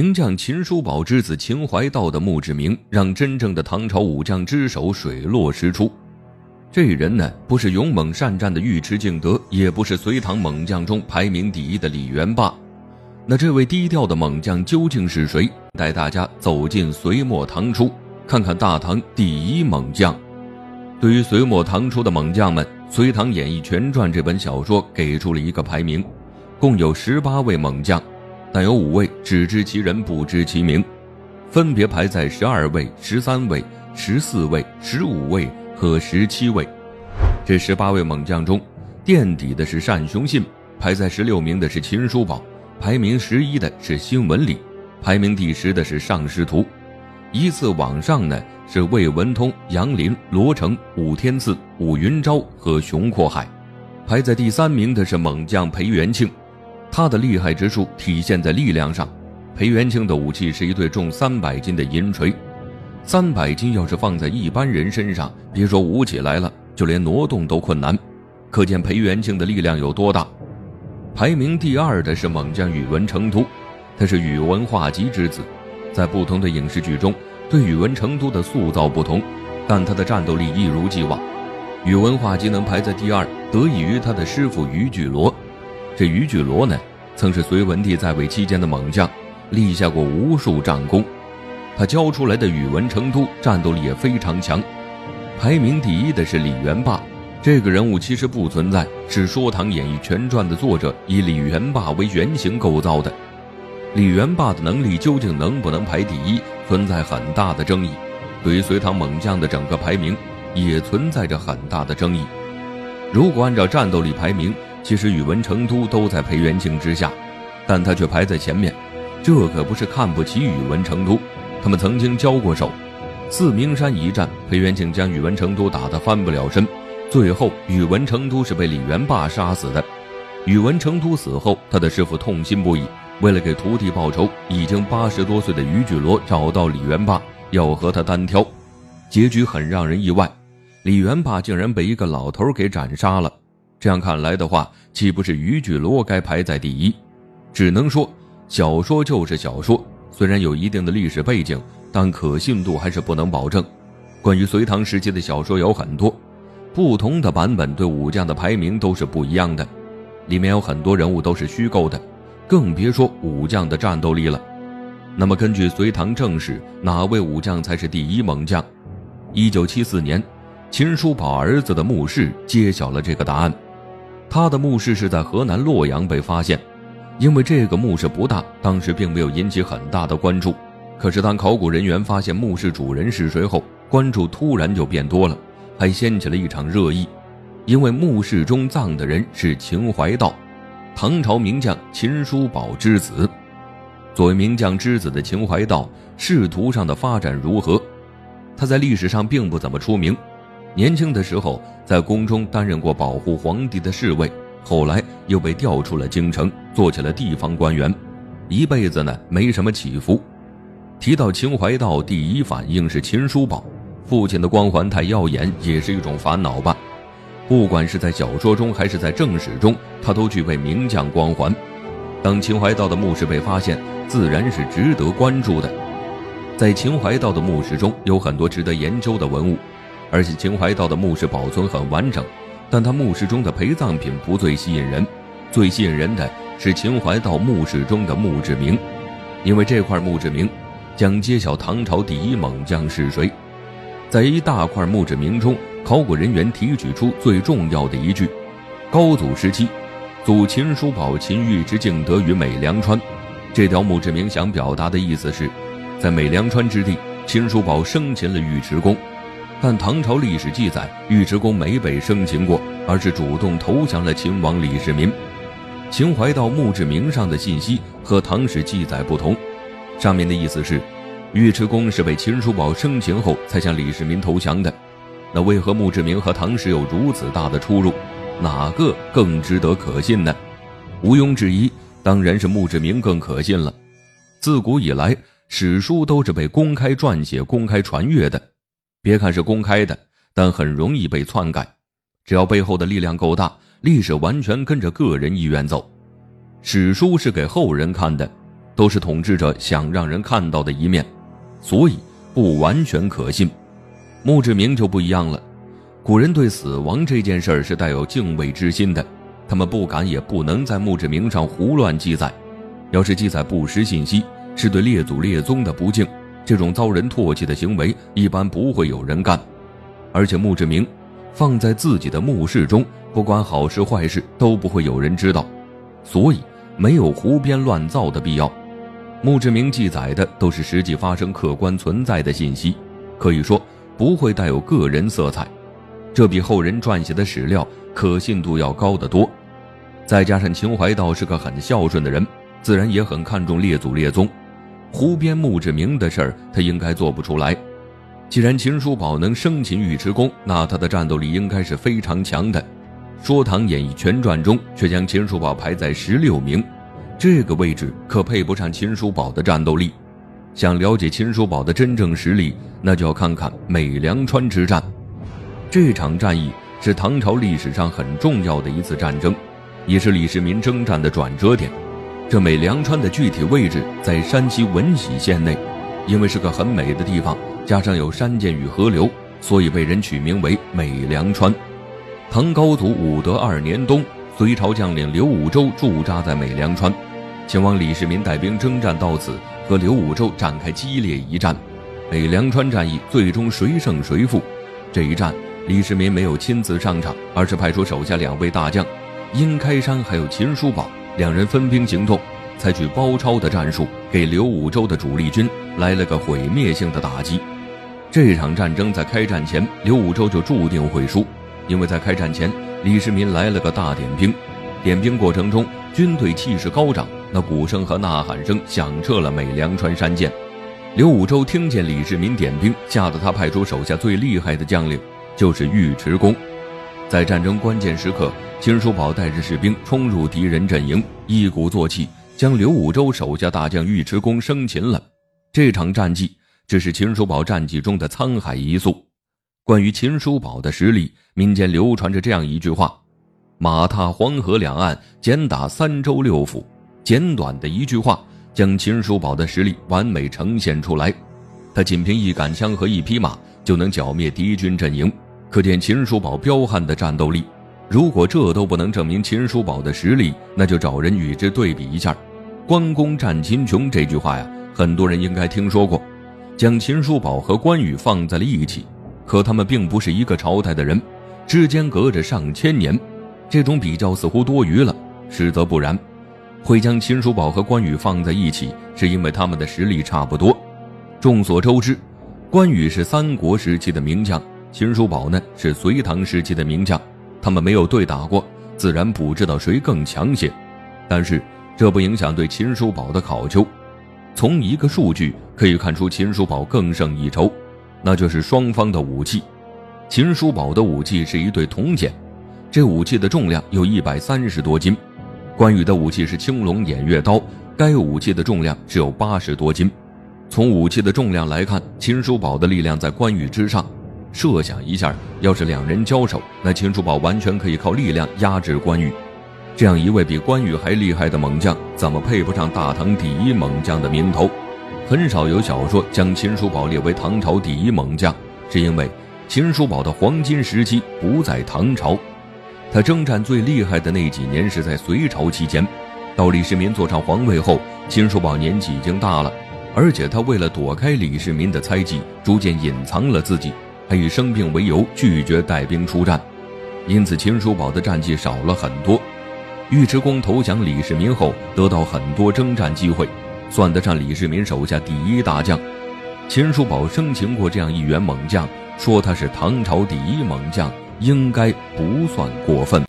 名将秦叔宝之子秦怀道的墓志铭，让真正的唐朝武将之首水落石出。这人呢，不是勇猛善战的尉迟敬德，也不是隋唐猛将中排名第一的李元霸。那这位低调的猛将究竟是谁？带大家走进隋末唐初，看看大唐第一猛将。对于隋末唐初的猛将们，《隋唐演义全传》这本小说给出了一个排名，共有十八位猛将，但有五位只知其人不知其名，分别排在十二位、十三位、十四位、十五位。和十七位，这十八位猛将中，垫底的是单雄信，排在十六名的是秦叔宝，排名十一的是辛文礼，排名第十的是尚师图，依次往上呢是魏文通、杨林、罗成、武天赐、武云昭和熊阔海，排在第三名的是猛将裴元庆，他的厉害之处体现在力量上，裴元庆的武器是一对重三百斤的银锤。三百斤要是放在一般人身上，别说舞起来了，就连挪动都困难。可见裴元庆的力量有多大。排名第二的是猛将宇文成都，他是宇文化及之子，在不同的影视剧中对宇文成都的塑造不同，但他的战斗力一如既往。宇文化及能排在第二，得益于他的师傅于巨罗。这于巨罗呢，曾是隋文帝在位期间的猛将，立下过无数战功。他教出来的宇文成都战斗力也非常强，排名第一的是李元霸。这个人物其实不存在，是《说唐演义全传》的作者以李元霸为原型构造的。李元霸的能力究竟能不能排第一，存在很大的争议。对于隋唐猛将的整个排名，也存在着很大的争议。如果按照战斗力排名，其实宇文成都都在裴元庆之下，但他却排在前面，这可不是看不起宇文成都。他们曾经交过手，四明山一战，裴元庆将宇文成都打得翻不了身，最后宇文成都是被李元霸杀死的。宇文成都死后，他的师傅痛心不已，为了给徒弟报仇，已经八十多岁的于巨罗找到李元霸，要和他单挑。结局很让人意外，李元霸竟然被一个老头给斩杀了。这样看来的话，岂不是于巨罗该排在第一？只能说，小说就是小说。虽然有一定的历史背景，但可信度还是不能保证。关于隋唐时期的小说有很多，不同的版本对武将的排名都是不一样的，里面有很多人物都是虚构的，更别说武将的战斗力了。那么，根据隋唐正史，哪位武将才是第一猛将？一九七四年，秦叔宝儿子的墓室揭晓了这个答案，他的墓室是在河南洛阳被发现。因为这个墓室不大，当时并没有引起很大的关注。可是当考古人员发现墓室主人是谁后，关注突然就变多了，还掀起了一场热议。因为墓室中葬的人是秦怀道，唐朝名将秦叔宝之子。作为名将之子的秦怀道，仕途上的发展如何？他在历史上并不怎么出名，年轻的时候在宫中担任过保护皇帝的侍卫。后来又被调出了京城，做起了地方官员，一辈子呢没什么起伏。提到秦淮道，第一反应是秦叔宝，父亲的光环太耀眼，也是一种烦恼吧。不管是在小说中还是在正史中，他都具备名将光环。当秦淮道的墓室被发现，自然是值得关注的。在秦淮道的墓室中有很多值得研究的文物，而且秦淮道的墓室保存很完整。但他墓室中的陪葬品不最吸引人，最吸引人的是秦淮道墓室中的墓志铭，因为这块墓志铭将揭晓唐朝第一猛将是谁。在一大块墓志铭中，考古人员提取出最重要的一句：“高祖时期，祖秦叔宝秦玉之敬德于美良川。”这条墓志铭想表达的意思是，在美良川之地，秦叔宝生擒了尉迟恭。但唐朝历史记载，尉迟恭没被生擒过，而是主动投降了秦王李世民。秦淮道墓志铭上的信息和唐史记载不同，上面的意思是，尉迟恭是被秦叔宝生擒后才向李世民投降的。那为何墓志铭和唐史有如此大的出入？哪个更值得可信呢？毋庸置疑，当然是墓志铭更可信了。自古以来，史书都是被公开撰写、公开传阅的。别看是公开的，但很容易被篡改。只要背后的力量够大，历史完全跟着个人意愿走。史书是给后人看的，都是统治者想让人看到的一面，所以不完全可信。墓志铭就不一样了，古人对死亡这件事儿是带有敬畏之心的，他们不敢也不能在墓志铭上胡乱记载。要是记载不实信息，是对列祖列宗的不敬，这种遭人唾弃的行为一般不会有人干。而且墓志铭放在自己的墓室中，不管好事坏事都不会有人知道，所以没有胡编乱造的必要。墓志铭记载的都是实际发生、客观存在的信息，可以说不会带有个人色彩，这比后人撰写的史料可信度要高得多。再加上秦淮道是个很孝顺的人。自然也很看重列祖列宗，湖边墓志铭的事儿，他应该做不出来。既然秦叔宝能生擒尉迟恭，那他的战斗力应该是非常强的。《说唐演义全传》中却将秦叔宝排在十六名，这个位置可配不上秦叔宝的战斗力。想了解秦叔宝的真正实力，那就要看看美良川之战。这场战役是唐朝历史上很重要的一次战争，也是李世民征战的转折点。这美良川的具体位置在山西闻喜县内，因为是个很美的地方，加上有山涧与河流，所以被人取名为美良川。唐高祖武德二年冬，隋朝将领刘武周驻扎在美良川，秦王李世民带兵征战到此，和刘武周展开激烈一战。美良川战役最终谁胜谁负？这一战，李世民没有亲自上场，而是派出手下两位大将，殷开山还有秦叔宝。两人分兵行动，采取包抄的战术，给刘武周的主力军来了个毁灭性的打击。这场战争在开战前，刘武周就注定会输，因为在开战前，李世民来了个大点兵。点兵过程中，军队气势高涨，那鼓声和呐喊声响彻了美良川山涧。刘武周听见李世民点兵，吓得他派出手下最厉害的将领，就是尉迟恭。在战争关键时刻，秦叔宝带着士兵冲入敌人阵营，一鼓作气将刘武周手下大将尉迟恭生擒了。这场战绩只是秦叔宝战绩中的沧海一粟。关于秦叔宝的实力，民间流传着这样一句话：“马踏黄河两岸，简打三州六府。”简短的一句话，将秦叔宝的实力完美呈现出来。他仅凭一杆枪和一匹马，就能剿灭敌军阵营。可见秦叔宝彪悍的战斗力，如果这都不能证明秦叔宝的实力，那就找人与之对比一下。关公战秦琼这句话呀，很多人应该听说过。将秦叔宝和关羽放在了一起，可他们并不是一个朝代的人，之间隔着上千年，这种比较似乎多余了。实则不然，会将秦叔宝和关羽放在一起，是因为他们的实力差不多。众所周知，关羽是三国时期的名将。秦叔宝呢是隋唐时期的名将，他们没有对打过，自然不知道谁更强些。但是这不影响对秦叔宝的考究。从一个数据可以看出，秦叔宝更胜一筹，那就是双方的武器。秦叔宝的武器是一对铜简，这武器的重量有一百三十多斤；关羽的武器是青龙偃月刀，该武器的重量只有八十多斤。从武器的重量来看，秦叔宝的力量在关羽之上。设想一下，要是两人交手，那秦叔宝完全可以靠力量压制关羽。这样一位比关羽还厉害的猛将，怎么配不上大唐第一猛将的名头？很少有小说将秦叔宝列为唐朝第一猛将，是因为秦叔宝的黄金时期不在唐朝，他征战最厉害的那几年是在隋朝期间。到李世民坐上皇位后，秦叔宝年纪已经大了，而且他为了躲开李世民的猜忌，逐渐隐藏了自己。他以生病为由拒绝带兵出战，因此秦叔宝的战绩少了很多。尉迟恭投降李世民后，得到很多征战机会，算得上李世民手下第一大将。秦叔宝生擒过这样一员猛将，说他是唐朝第一猛将，应该不算过分。